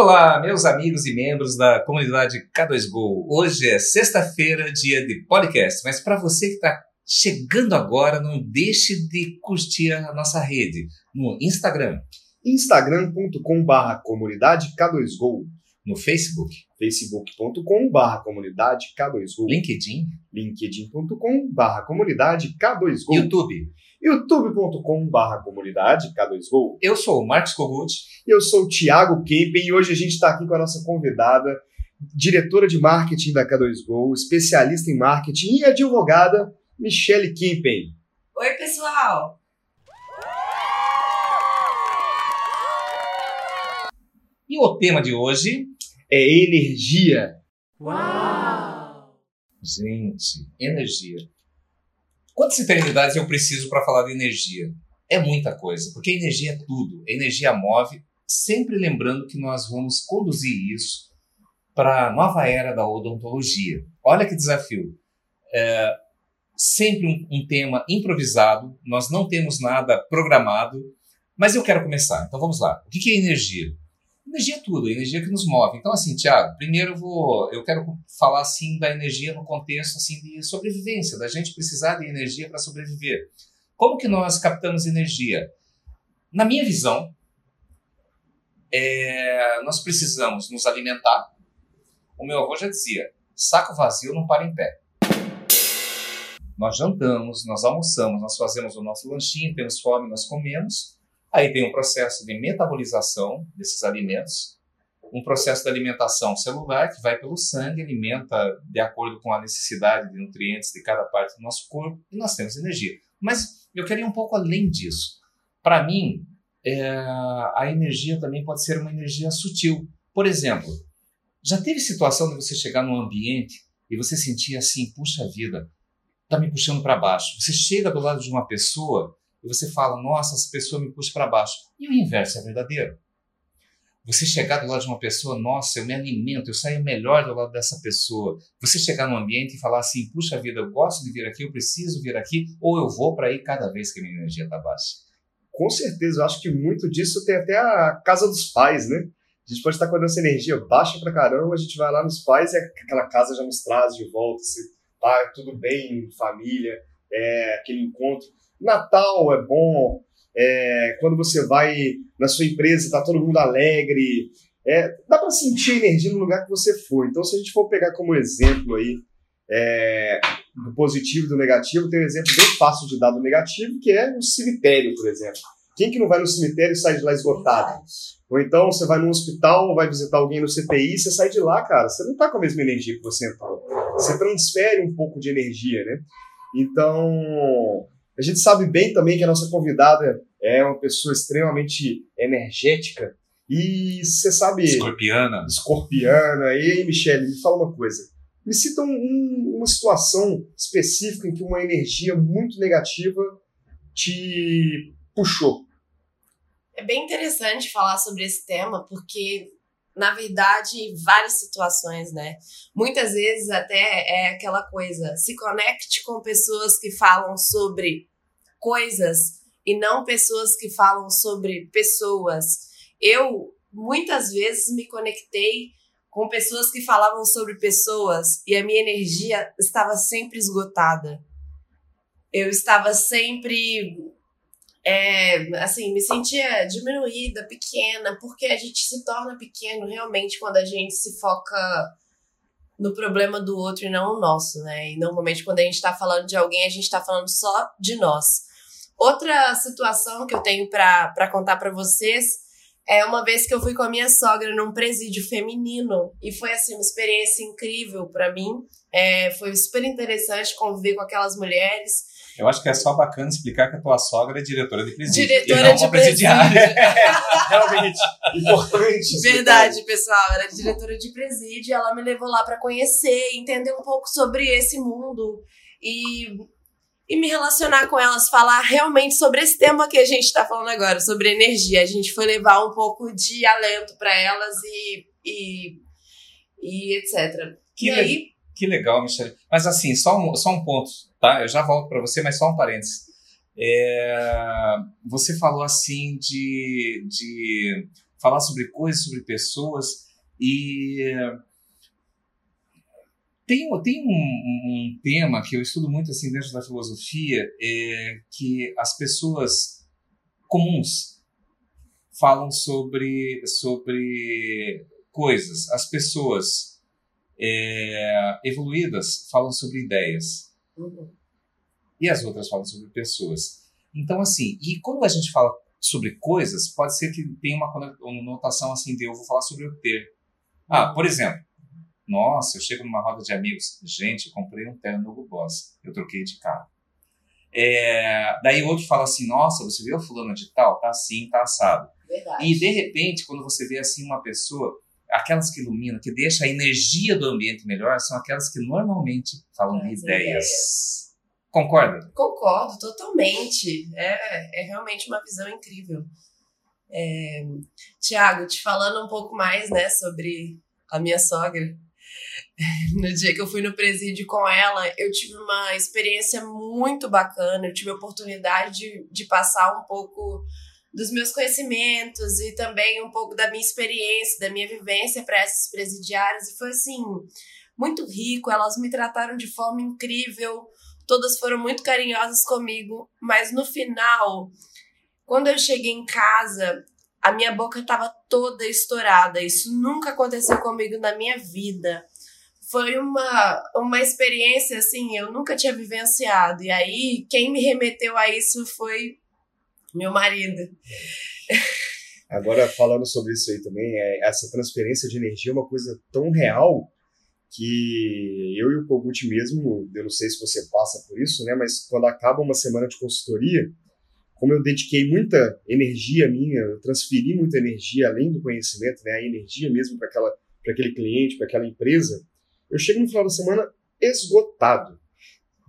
Olá, meus amigos e membros da comunidade K2Go. Hoje é sexta-feira, dia de podcast, mas para você que está chegando agora, não deixe de curtir a nossa rede no Instagram, instagram.com.br comunidade K2Go, no Facebook, facebook.com.br comunidade K2Go, LinkedIn, linkedin.com.br comunidade K2Go, YouTube, youtube.com.br comunidade K2Go. Eu sou o Marcos Kogut. Eu sou o Thiago Kempen e hoje a gente está aqui com a nossa convidada, diretora de marketing da K2Go, especialista em marketing e advogada, Michele Kempen. Oi, pessoal! E o tema de hoje é energia. Uau! Gente, energia. Quantas eternidades eu preciso para falar de energia? É muita coisa, porque energia é tudo. A energia move, sempre lembrando que nós vamos conduzir isso para a nova era da odontologia. Olha que desafio. É sempre um, um tema improvisado, nós não temos nada programado, mas eu quero começar. Então vamos lá. O que é energia? Energia é tudo, é energia que nos move. Então, assim, Tiago, primeiro eu vou, eu quero falar assim da energia no contexto assim de sobrevivência, da gente precisar de energia para sobreviver. Como que nós captamos energia? Na minha visão, é, nós precisamos nos alimentar. O meu avô já dizia: saco vazio não para em pé. Nós jantamos, nós almoçamos, nós fazemos o nosso lanchinho, temos fome, nós comemos Aí tem um processo de metabolização desses alimentos, um processo de alimentação celular que vai pelo sangue, alimenta de acordo com a necessidade de nutrientes de cada parte do nosso corpo e nós temos energia. Mas eu queria um pouco além disso. Para mim, é, a energia também pode ser uma energia sutil. Por exemplo, já teve situação de você chegar num ambiente e você sentir assim, puxa vida, tá me puxando para baixo. Você chega do lado de uma pessoa e você fala, nossa, essa pessoa me puxa para baixo. E o inverso é verdadeiro. Você chegar do lado de uma pessoa, nossa, eu me alimento, eu saio melhor do lado dessa pessoa. Você chegar num ambiente e falar assim, puxa vida, eu gosto de vir aqui, eu preciso vir aqui, ou eu vou para aí cada vez que a minha energia está baixa. Com certeza, eu acho que muito disso tem até a casa dos pais, né? A gente pode estar com a nossa energia baixa pra caramba, a gente vai lá nos pais e aquela casa já nos traz de volta, se tá tudo bem, família, é, aquele encontro. Natal é bom, é, quando você vai na sua empresa, está todo mundo alegre. É, dá para sentir energia no lugar que você for. Então, se a gente for pegar como exemplo aí é, do positivo e do negativo, tem um exemplo bem fácil de dar do negativo, que é no cemitério, por exemplo. Quem que não vai no cemitério e sai de lá esgotado? Ou então você vai no hospital, vai visitar alguém no CTI, você sai de lá, cara, você não tá com a mesma energia que você entrou. Você transfere um pouco de energia, né? Então, a gente sabe bem também que a nossa convidada é uma pessoa extremamente energética e você sabe. Escorpiana. Escorpiana. E aí, Michele, me fala uma coisa. Me cita um, um, uma situação específica em que uma energia muito negativa te puxou. É bem interessante falar sobre esse tema, porque na verdade, várias situações, né? Muitas vezes até é aquela coisa, se conecte com pessoas que falam sobre coisas e não pessoas que falam sobre pessoas. Eu muitas vezes me conectei com pessoas que falavam sobre pessoas e a minha energia estava sempre esgotada. Eu estava sempre é, assim, me sentia diminuída, pequena, porque a gente se torna pequeno realmente quando a gente se foca no problema do outro e não o nosso, né? E normalmente quando a gente tá falando de alguém, a gente tá falando só de nós. Outra situação que eu tenho para contar para vocês é uma vez que eu fui com a minha sogra num presídio feminino e foi assim uma experiência incrível para mim. É, foi super interessante conviver com aquelas mulheres. Eu acho que é só bacana explicar que a tua sogra é diretora de presídio. Diretora de presidiária. Realmente, importante. Verdade, pessoal. Ela é diretora de presídio e ela me levou lá para conhecer, entender um pouco sobre esse mundo e, e me relacionar com elas, falar realmente sobre esse tema que a gente está falando agora, sobre energia. A gente foi levar um pouco de alento para elas e, e, e etc. Que e aí que legal, Michelle. Mas assim, só um, só um ponto, tá? Eu já volto para você, mas só um parênteses. É, você falou assim de, de falar sobre coisas, sobre pessoas e tem, tem um, um, tema que eu estudo muito assim dentro da filosofia, é que as pessoas comuns falam sobre, sobre coisas, as pessoas é, evoluídas falam sobre ideias. Uhum. E as outras falam sobre pessoas. Então, assim, e quando a gente fala sobre coisas, pode ser que tenha uma conotação assim de eu vou falar sobre o ter. Ah, por exemplo, nossa, eu chego numa roda de amigos, gente, comprei um terno novo Boss, eu troquei de carro. É, daí outro fala assim, nossa, você viu a fulana de tal? Tá assim, tá assado. Verdade. E de repente, quando você vê assim uma pessoa, aquelas que iluminam, que deixa a energia do ambiente melhor, são aquelas que normalmente falam de ideias. ideias. Concorda? Concordo, totalmente. É, é realmente uma visão incrível. É, Tiago, te falando um pouco mais né, sobre a minha sogra. No dia que eu fui no presídio com ela, eu tive uma experiência muito bacana. Eu tive a oportunidade de, de passar um pouco dos meus conhecimentos e também um pouco da minha experiência, da minha vivência para esses presidiários. E foi assim, muito rico. Elas me trataram de forma incrível. Todas foram muito carinhosas comigo. Mas no final, quando eu cheguei em casa, a minha boca estava toda estourada. Isso nunca aconteceu comigo na minha vida. Foi uma, uma experiência assim, eu nunca tinha vivenciado. E aí, quem me remeteu a isso foi meu marido. Agora, falando sobre isso aí também, é, essa transferência de energia é uma coisa tão real que eu e o Kogut mesmo, eu não sei se você passa por isso, né, mas quando acaba uma semana de consultoria, como eu dediquei muita energia minha, eu transferi muita energia além do conhecimento, né, a energia mesmo para aquela para aquele cliente, para aquela empresa, eu chego no final da semana esgotado.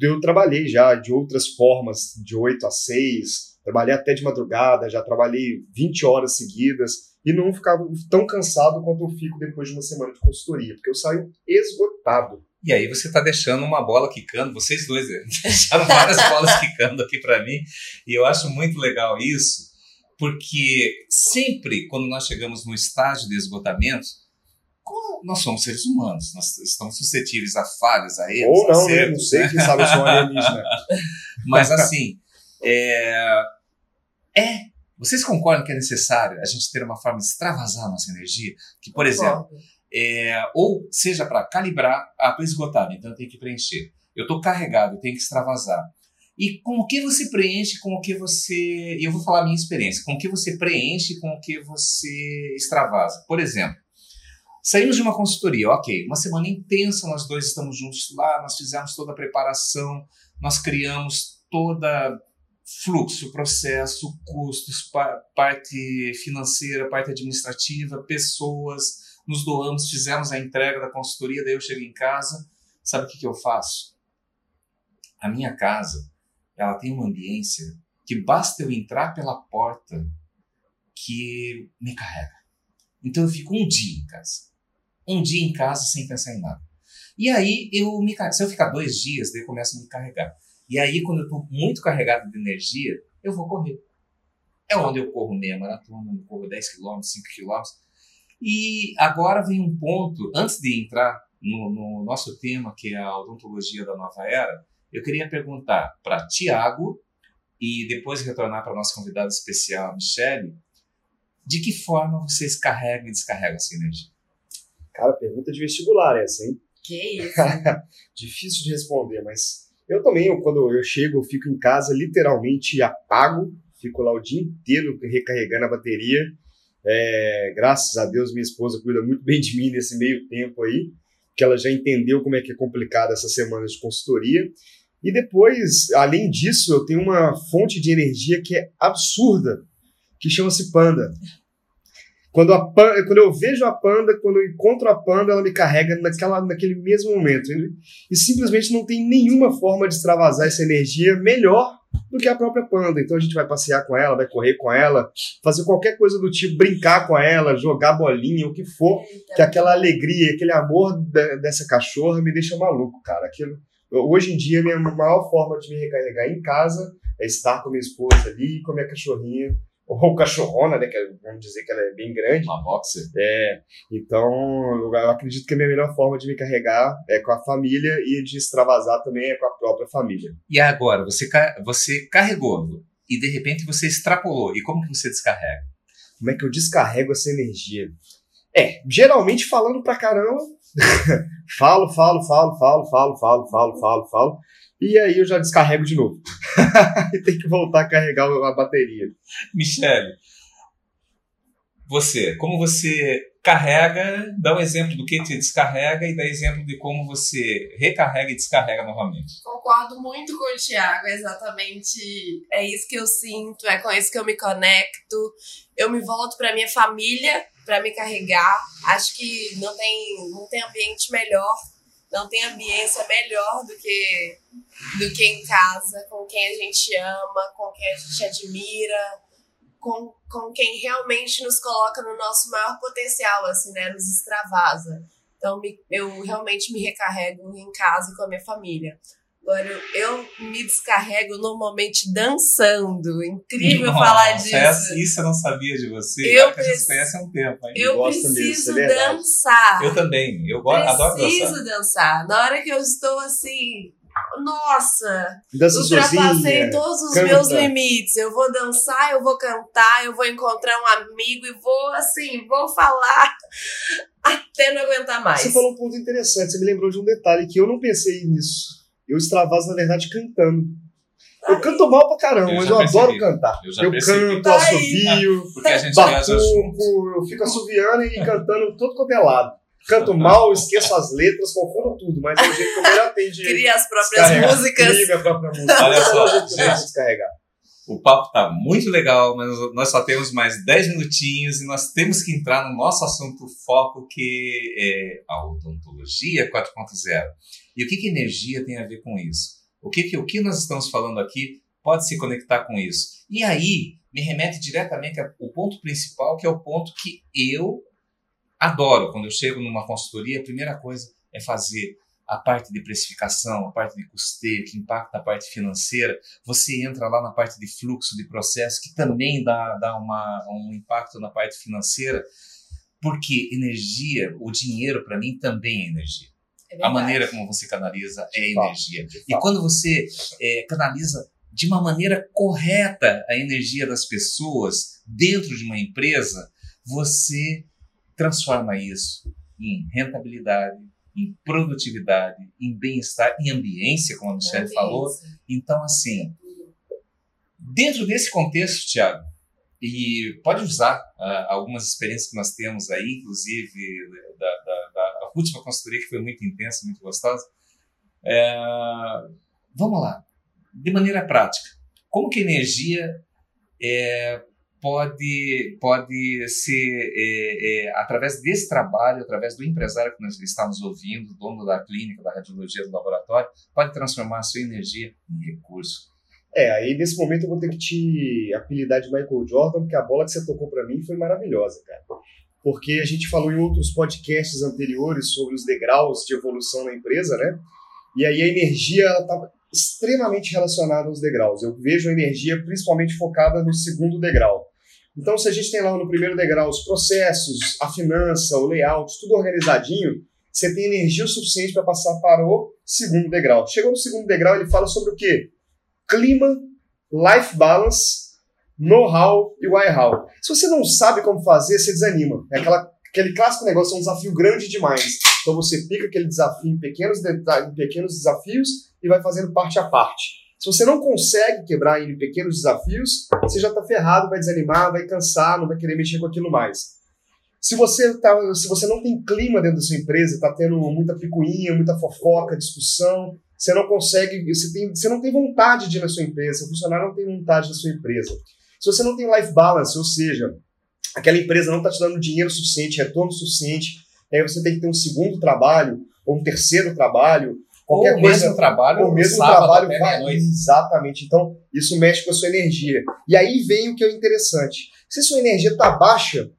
Eu trabalhei já de outras formas, de 8 a 6, trabalhei até de madrugada, já trabalhei 20 horas seguidas e não ficava tão cansado quanto eu fico depois de uma semana de consultoria, porque eu saio esgotado. E aí você está deixando uma bola quicando, vocês dois né? deixaram várias bolas quicando aqui para mim, e eu acho muito legal isso, porque sempre quando nós chegamos no estágio de esgotamento, como nós somos seres humanos, nós estamos suscetíveis a falhas, a erros, Ou não, a né? Não sei, quem sabe eu sou um alienígena. Mas assim, é, é, vocês concordam que é necessário a gente ter uma forma de extravasar a nossa energia? Que, por exemplo, é, ou seja para calibrar, ah, estou esgotado, então eu tenho que preencher. Eu estou carregado, eu tenho que extravasar. E com o que você preenche, com o que você. Eu vou falar a minha experiência. Com o que você preenche, com o que você extravasa. Por exemplo, saímos de uma consultoria, ok, uma semana intensa, nós dois estamos juntos lá, nós fizemos toda a preparação, nós criamos toda fluxo, processo, custos, parte financeira, parte administrativa, pessoas, nos doamos, fizemos a entrega da consultoria, daí eu chego em casa, sabe o que, que eu faço? A minha casa, ela tem uma ambiência que basta eu entrar pela porta que me carrega. Então eu fico um dia em casa. Um dia em casa sem pensar em nada. E aí eu me Se eu ficar dois dias, daí eu começo a me carregar. E aí, quando eu estou muito carregado de energia, eu vou correr. É onde eu corro meia maratona, eu corro 10 km, 5 km. E agora vem um ponto, antes de entrar no, no nosso tema, que é a odontologia da nova era, eu queria perguntar para Tiago e depois retornar para nossa convidada especial, a Michelle, de que forma vocês carregam e descarregam essa energia? Cara, pergunta de vestibular essa, hein? Que isso? Difícil de responder, mas eu também, quando eu chego, eu fico em casa literalmente apago, fico lá o dia inteiro recarregando a bateria é, graças a Deus, minha esposa cuida muito bem de mim nesse meio tempo aí, que ela já entendeu como é que é complicado essa semana de consultoria. E depois, além disso, eu tenho uma fonte de energia que é absurda, que chama-se Panda. Quando, a quando eu vejo a panda, quando eu encontro a panda, ela me carrega naquela, naquele mesmo momento. E, simplesmente não tem nenhuma forma de extravasar essa energia melhor do que a própria panda. Então a gente vai passear com ela, vai correr com ela, fazer qualquer coisa do tipo, brincar com ela, jogar bolinha, o que for, que aquela alegria, aquele amor dessa cachorra me deixa maluco, cara. Aquilo, hoje em dia, minha maior forma de me recarregar em casa é estar com minha esposa ali, com minha cachorrinha, ou cachorrona, né? Que é, vamos dizer que ela é bem grande. Uma boxer. É. Então, eu acredito que a minha melhor forma de me carregar é com a família e de extravasar também é com a própria família. E agora, você, você carregou e de repente você extrapolou. E como que você descarrega? Como é que eu descarrego essa energia? É, geralmente falando pra caramba. falo, falo, falo, falo, falo, falo, falo, falo, falo. E aí eu já descarrego de novo. e tem que voltar a carregar a bateria. Michele, você, como você carrega, dá um exemplo do que te descarrega e dá exemplo de como você recarrega e descarrega novamente. Concordo muito com o Thiago, é exatamente é isso que eu sinto, é com isso que eu me conecto. Eu me volto para minha família para me carregar. Acho que não tem, não tem ambiente melhor, não tem ambiência melhor do que do que em casa, com quem a gente ama, com quem a gente admira com, com quem realmente nos coloca no nosso maior potencial, assim, né? Nos extravasa. Então, me, eu realmente me recarrego em casa e com a minha família. Agora, eu, me descarrego normalmente dançando. Incrível Nossa, falar disso. Essa, isso eu não sabia de você. Eu preciso, a gente conhece há um tempo. Hein? Eu preciso é dançar. Eu também. Eu gosto, adoro dançar. Preciso dançar. Na hora que eu estou assim, nossa, Dança ultrapassei sozinha, todos os canta. meus limites. Eu vou dançar, eu vou cantar, eu vou encontrar um amigo e vou, assim, vou falar até não aguentar mais. Você falou um ponto interessante, você me lembrou de um detalhe que eu não pensei nisso. Eu extravaso, na verdade, cantando. Eu canto mal pra caramba, Eu mas eu percebi. adoro cantar. Eu já Eu percebi. canto, Tá assovio, a batuco, eu fico assoviando e cantando todo quanto é lado. Canto mal, esqueço as letras, confundo tudo, mas é o jeito que eu melhor tenho de Cria as próprias músicas. Crio minha própria música. Olha só, É o jeito eu descarregar. O papo tá muito legal, mas nós só temos mais 10 minutinhos e nós temos que entrar no nosso assunto foco, que é a odontologia 4.0. E o que, que energia tem a ver com isso? O que, que, o que nós estamos falando aqui pode se conectar com isso? E aí, me remete diretamente ao ponto principal, que é o ponto que eu adoro. Quando eu chego numa consultoria, a primeira coisa é fazer a parte de precificação, a parte de custeio, que impacta a parte financeira. Você entra lá na parte de fluxo de processo, que também dá, dá uma, um impacto na parte financeira, porque energia, o dinheiro para mim também é energia. É A maneira como você canaliza é energia. E quando você é, canaliza de uma maneira correta a energia das pessoas dentro de uma empresa, você transforma isso em rentabilidade, em produtividade, em bem-estar, em ambiência, como a Michelle Ambiência. falou. Então, assim, dentro desse contexto, Tiago, e pode usar ah, algumas experiências que nós temos aí, inclusive da, última consultoria, que foi muito intensa, muito gostosa. É, vamos lá, de maneira prática, como que a energia é, pode, pode ser, é, é, através desse trabalho, através do empresário que nos está nos ouvindo, dono da clínica, da radiologia, do laboratório, pode transformar a sua energia em recurso. É, aí nesse momento eu vou ter que te apelidar de Michael Jordan, porque a bola que você tocou pra mim foi maravilhosa, cara. Porque a gente falou em outros podcasts anteriores sobre os degraus de evolução na empresa, né? E aí a energia estava extremamente relacionada aos degraus. Eu vejo a energia principalmente focada no segundo degrau. Então, se a gente tem lá no primeiro degrau os processos, a finança, o layout, tudo organizadinho, você tem energia o suficiente para passar para o segundo degrau. Chegou no segundo degrau, ele fala sobre o quê? clima, life balance, know-how e why-how. Se você não sabe como fazer, você desanima. É aquela, aquele clássico negócio, é um desafio grande demais. Então você pica aquele desafio em pequenos, em pequenos desafios e vai fazendo parte a parte. Se você não consegue quebrar em pequenos desafios, você já está ferrado, vai desanimar, vai cansar, não vai querer mexer com aquilo mais. Se você, tá, se você não tem clima dentro da sua empresa, está tendo muita picuinha, muita fofoca, discussão, você não consegue, você, tem, você não tem vontade de ir na sua empresa, o funcionário não tem vontade da sua empresa. Se você não tem life balance, ou seja, aquela empresa não está te dando dinheiro suficiente, retorno suficiente, aí você tem que ter um segundo trabalho, ou um terceiro trabalho, qualquer Ou o coisa. mesmo trabalho, o mesmo sábado trabalho vai. Exatamente. Então, isso mexe com a sua energia. E aí vem o que é interessante. Se sua energia está baixa,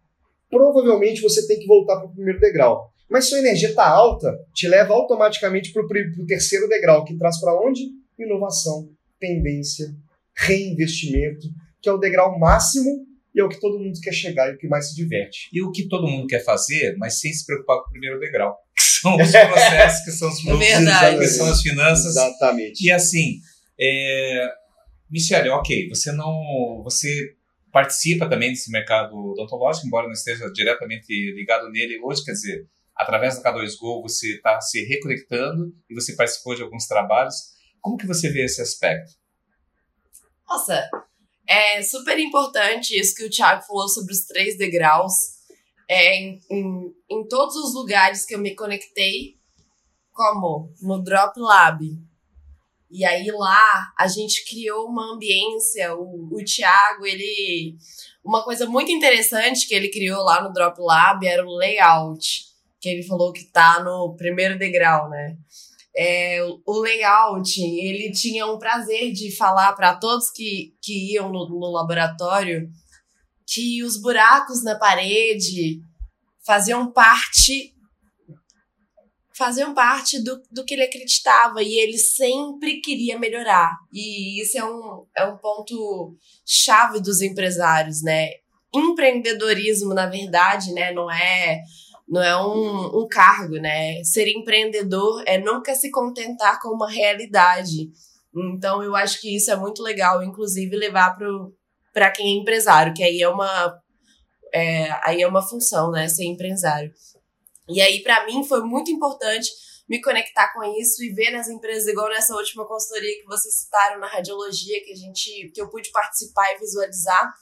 provavelmente você tem que voltar para o primeiro degrau. Mas se sua energia está alta, te leva automaticamente para o terceiro degrau, que traz para onde? Inovação, tendência, reinvestimento, que é o degrau máximo e é o que todo mundo quer chegar e o que mais se diverte. E o que todo mundo quer fazer, mas sem se preocupar com o primeiro degrau. Que são os processos, que são os É verdade. que são as finanças. Exatamente. E assim, é... Michele, ok, você não. Você participa também desse mercado odontológico, embora não esteja diretamente ligado nele hoje, quer dizer, através da K2Go você está se reconectando e você participou de alguns trabalhos. Como que você vê esse aspecto? Nossa, é super importante isso que o Thiago falou sobre os três degraus. É, em, em, em todos os lugares que eu me conectei, como no Drop Lab. E aí lá a gente criou uma ambiência, o, o Thiago, ele. Uma coisa muito interessante que ele criou lá no Drop Lab era o layout, que ele falou que tá no primeiro degrau, né? É, o layout, ele tinha um prazer de falar para todos que, que iam no, no laboratório que os buracos na parede faziam parte faziam parte do, do que ele acreditava e ele sempre queria melhorar. E isso é um, é um ponto chave dos empresários, né? Empreendedorismo, na verdade, né, não é não é um, um cargo, né? Ser empreendedor é nunca se contentar com uma realidade. Então, eu acho que isso é muito legal, inclusive levar para quem é empresário, que aí é uma é, aí é uma função, né? Ser empresário. E aí, para mim, foi muito importante me conectar com isso e ver nas empresas, igual nessa última consultoria que vocês citaram na radiologia, que a gente, que eu pude participar e visualizar,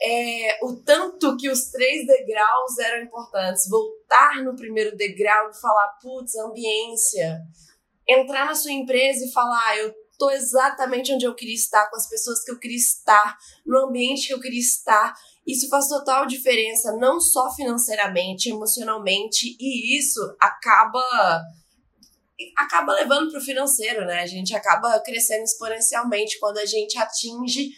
é, o tanto que os três degraus eram importantes. Voltar no primeiro degrau e falar, putz, ambiência. Entrar na sua empresa e falar, ah, eu tô exatamente onde eu queria estar, com as pessoas que eu queria estar, no ambiente que eu queria estar. Isso faz total diferença, não só financeiramente, emocionalmente, e isso acaba acaba levando para o financeiro, né? A gente acaba crescendo exponencialmente quando a gente atinge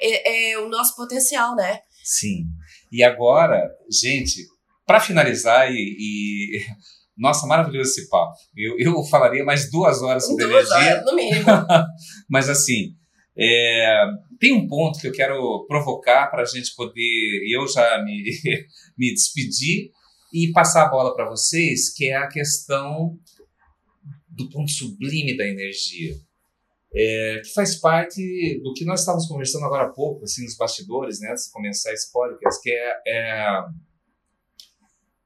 é, é, o nosso potencial, né? Sim. E agora, gente, para finalizar e, e, Nossa, maravilhoso esse papo. Eu, eu falaria mais duas horas sobre duas energia. Horas, no mínimo. Mas assim, é, tem um ponto que eu quero provocar para a gente poder, eu já me, me despedir e passar a bola para vocês, que é a questão do ponto sublime da energia, é, que faz parte do que nós estávamos conversando agora há pouco, assim, nos bastidores, né, antes de começar esse podcast, que é, é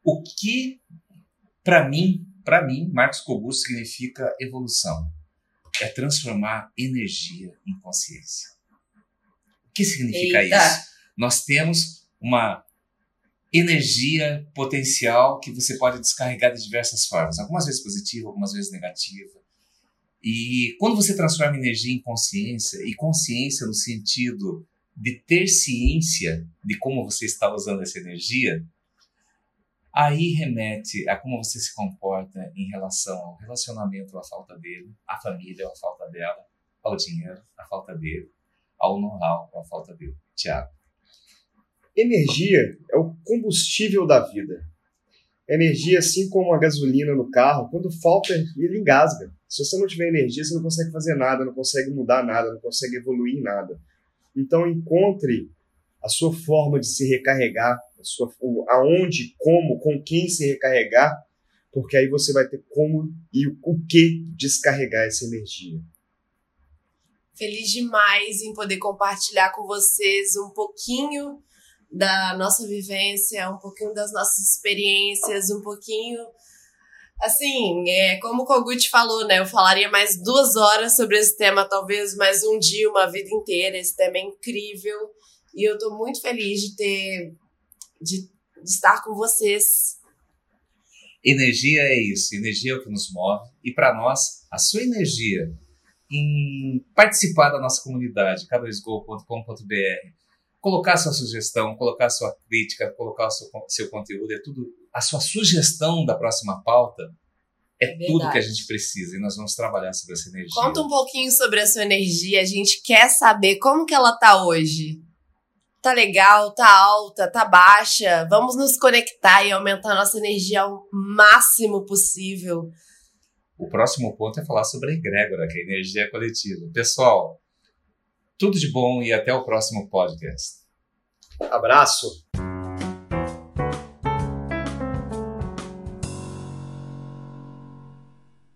o que, para mim, para mim, Marcos Coburgo significa evolução. É transformar energia em consciência. O que significa Eita. isso? Nós temos uma energia potencial que você pode descarregar de diversas formas, algumas vezes positiva, algumas vezes negativa. E quando você transforma energia em consciência, e consciência no sentido de ter ciência de como você está usando essa energia, aí remete a como você se comporta em relação ao relacionamento, à falta dele, à família, à falta dela, ao dinheiro, à falta dele, ao know-how, à falta dele. Tiago. Energia é o combustível da vida. Energia, assim como a gasolina no carro, quando falta, ele engasga. Se você não tiver energia, você não consegue fazer nada, não consegue mudar nada, não consegue evoluir em nada. Então, encontre a sua forma de se recarregar, a sua, aonde, como, com quem se recarregar, porque aí você vai ter como e o que descarregar essa energia. Feliz demais em poder compartilhar com vocês um pouquinho da nossa vivência, um pouquinho das nossas experiências, um pouquinho. Assim, é, como o Kogut falou, né? Eu falaria mais duas horas sobre esse tema, talvez mais um dia, uma vida inteira. Esse tema é incrível. E eu tô muito feliz de ter. de, de estar com vocês. Energia é isso, energia é o que nos move. E para nós, a sua energia em participar da nossa comunidade, k2go.com.br, colocar sua sugestão, colocar sua crítica, colocar seu, seu conteúdo, é tudo. A sua sugestão da próxima pauta é Verdade. tudo que a gente precisa e nós vamos trabalhar sobre essa energia. Conta um pouquinho sobre a sua energia. A gente quer saber como que ela tá hoje. Tá legal, tá alta, tá baixa. Vamos nos conectar e aumentar a nossa energia ao máximo possível. O próximo ponto é falar sobre a egrégora, que é a energia coletiva. Pessoal, tudo de bom e até o próximo podcast. Abraço!